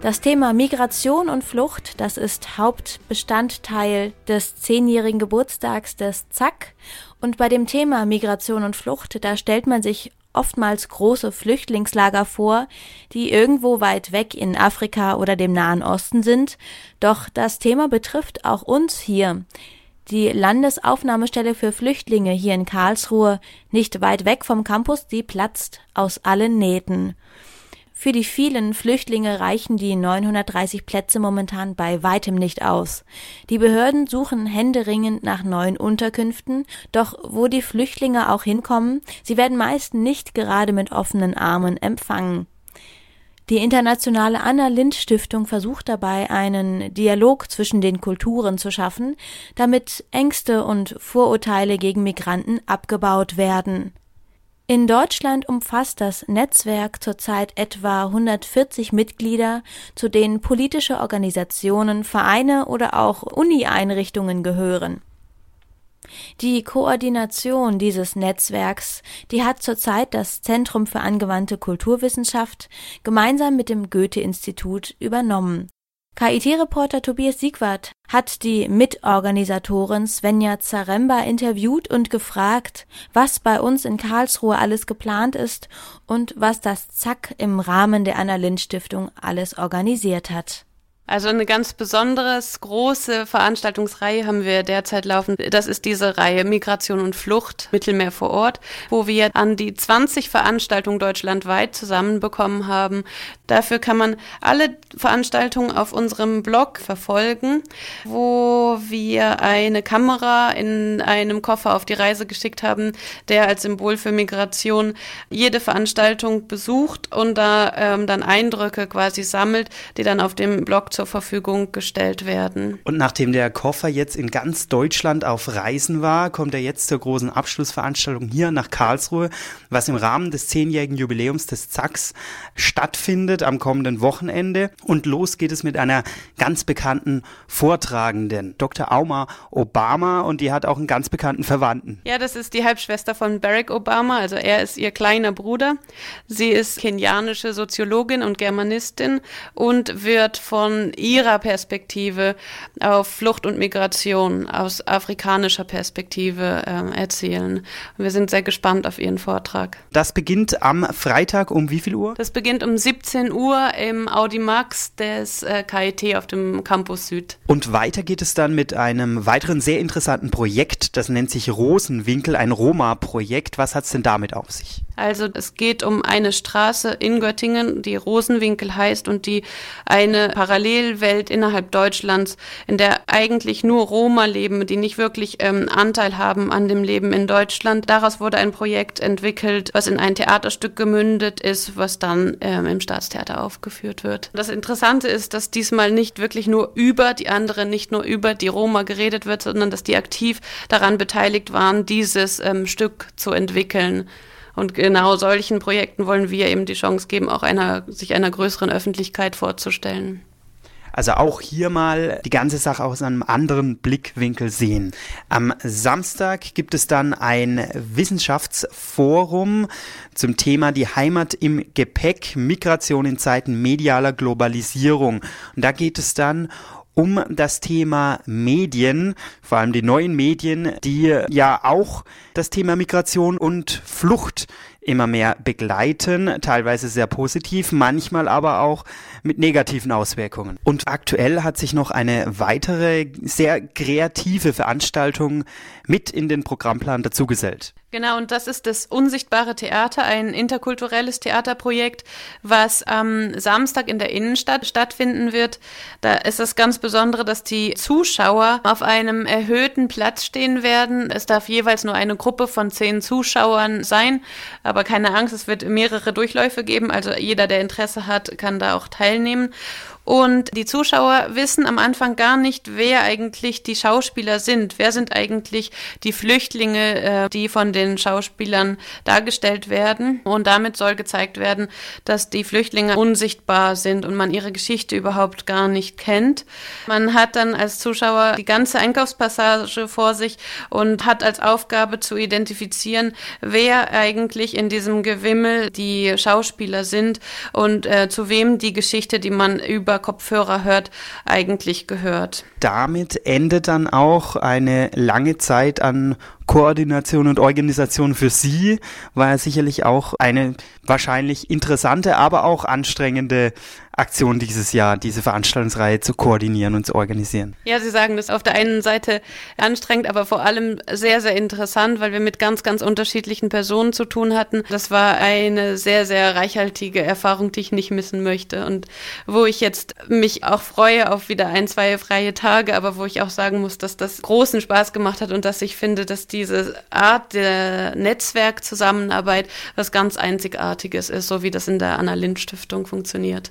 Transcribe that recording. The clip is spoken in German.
Das Thema Migration und Flucht, das ist Hauptbestandteil des zehnjährigen Geburtstags des ZAK. Und bei dem Thema Migration und Flucht, da stellt man sich oftmals große Flüchtlingslager vor, die irgendwo weit weg in Afrika oder dem Nahen Osten sind. Doch das Thema betrifft auch uns hier. Die Landesaufnahmestelle für Flüchtlinge hier in Karlsruhe, nicht weit weg vom Campus, die platzt aus allen Nähten. Für die vielen Flüchtlinge reichen die 930 Plätze momentan bei weitem nicht aus. Die Behörden suchen händeringend nach neuen Unterkünften, doch wo die Flüchtlinge auch hinkommen, sie werden meist nicht gerade mit offenen Armen empfangen. Die internationale Anna Lind Stiftung versucht dabei, einen Dialog zwischen den Kulturen zu schaffen, damit Ängste und Vorurteile gegen Migranten abgebaut werden. In Deutschland umfasst das Netzwerk zurzeit etwa 140 Mitglieder, zu denen politische Organisationen, Vereine oder auch Uni-Einrichtungen gehören. Die Koordination dieses Netzwerks, die hat zurzeit das Zentrum für angewandte Kulturwissenschaft gemeinsam mit dem Goethe-Institut übernommen. KIT-Reporter Tobias Siegwart hat die Mitorganisatorin Svenja Zaremba interviewt und gefragt, was bei uns in Karlsruhe alles geplant ist und was das ZAK im Rahmen der Anna-Lind-Stiftung alles organisiert hat. Also eine ganz besonderes, große Veranstaltungsreihe haben wir derzeit laufen. Das ist diese Reihe Migration und Flucht, Mittelmeer vor Ort, wo wir an die 20 Veranstaltungen deutschlandweit zusammenbekommen haben. Dafür kann man alle Veranstaltungen auf unserem Blog verfolgen, wo wir eine Kamera in einem Koffer auf die Reise geschickt haben, der als Symbol für Migration jede Veranstaltung besucht und da ähm, dann Eindrücke quasi sammelt, die dann auf dem Blog zur Verfügung gestellt werden. Und nachdem der Koffer jetzt in ganz Deutschland auf Reisen war, kommt er jetzt zur großen Abschlussveranstaltung hier nach Karlsruhe, was im Rahmen des zehnjährigen Jubiläums des ZACs stattfindet am kommenden Wochenende. Und los geht es mit einer ganz bekannten Vortragenden, Dr. Auma Obama, und die hat auch einen ganz bekannten Verwandten. Ja, das ist die Halbschwester von Barack Obama, also er ist ihr kleiner Bruder. Sie ist kenianische Soziologin und Germanistin und wird von ihrer Perspektive auf Flucht und Migration aus afrikanischer Perspektive äh, erzählen. Wir sind sehr gespannt auf ihren Vortrag. Das beginnt am Freitag um wie viel Uhr? Das beginnt um 17 Uhr im Audimax des äh, KIT auf dem Campus Süd. Und weiter geht es dann mit einem weiteren sehr interessanten Projekt, das nennt sich Rosenwinkel, ein Roma-Projekt. Was hat es denn damit auf sich? Also es geht um eine Straße in Göttingen, die Rosenwinkel heißt und die eine Parallelwelt innerhalb Deutschlands, in der eigentlich nur Roma leben, die nicht wirklich ähm, Anteil haben an dem Leben in Deutschland. Daraus wurde ein Projekt entwickelt, was in ein Theaterstück gemündet ist, was dann ähm, im Staatstheater aufgeführt wird. Das Interessante ist, dass diesmal nicht wirklich nur über die anderen, nicht nur über die Roma geredet wird, sondern dass die aktiv daran beteiligt waren, dieses ähm, Stück zu entwickeln. Und genau solchen Projekten wollen wir eben die Chance geben, auch einer, sich einer größeren Öffentlichkeit vorzustellen. Also auch hier mal die ganze Sache aus einem anderen Blickwinkel sehen. Am Samstag gibt es dann ein Wissenschaftsforum zum Thema die Heimat im Gepäck, Migration in Zeiten medialer Globalisierung. Und da geht es dann um das Thema Medien, vor allem die neuen Medien, die ja auch das Thema Migration und Flucht immer mehr begleiten, teilweise sehr positiv, manchmal aber auch mit negativen Auswirkungen. Und aktuell hat sich noch eine weitere sehr kreative Veranstaltung mit in den Programmplan dazugesellt. Genau, und das ist das Unsichtbare Theater, ein interkulturelles Theaterprojekt, was am Samstag in der Innenstadt stattfinden wird. Da ist das ganz Besondere, dass die Zuschauer auf einem erhöhten Platz stehen werden. Es darf jeweils nur eine Gruppe von zehn Zuschauern sein, aber keine Angst, es wird mehrere Durchläufe geben. Also jeder, der Interesse hat, kann da auch teilnehmen. Und die Zuschauer wissen am Anfang gar nicht, wer eigentlich die Schauspieler sind. Wer sind eigentlich die Flüchtlinge, äh, die von den Schauspielern dargestellt werden. Und damit soll gezeigt werden, dass die Flüchtlinge unsichtbar sind und man ihre Geschichte überhaupt gar nicht kennt. Man hat dann als Zuschauer die ganze Einkaufspassage vor sich und hat als Aufgabe zu identifizieren, wer eigentlich in diesem Gewimmel die Schauspieler sind und äh, zu wem die Geschichte, die man über Kopfhörer hört, eigentlich gehört. Damit endet dann auch eine lange Zeit an Koordination und Organisation für Sie, war sicherlich auch eine wahrscheinlich interessante, aber auch anstrengende Aktion dieses Jahr, diese Veranstaltungsreihe zu koordinieren und zu organisieren. Ja, Sie sagen das auf der einen Seite anstrengend, aber vor allem sehr, sehr interessant, weil wir mit ganz, ganz unterschiedlichen Personen zu tun hatten. Das war eine sehr, sehr reichhaltige Erfahrung, die ich nicht missen möchte und wo ich jetzt mich auch freue auf wieder ein, zwei freie Tage, aber wo ich auch sagen muss, dass das großen Spaß gemacht hat und dass ich finde, dass diese Art der Netzwerkzusammenarbeit was ganz Einzigartiges ist, so wie das in der Anna Lind Stiftung funktioniert.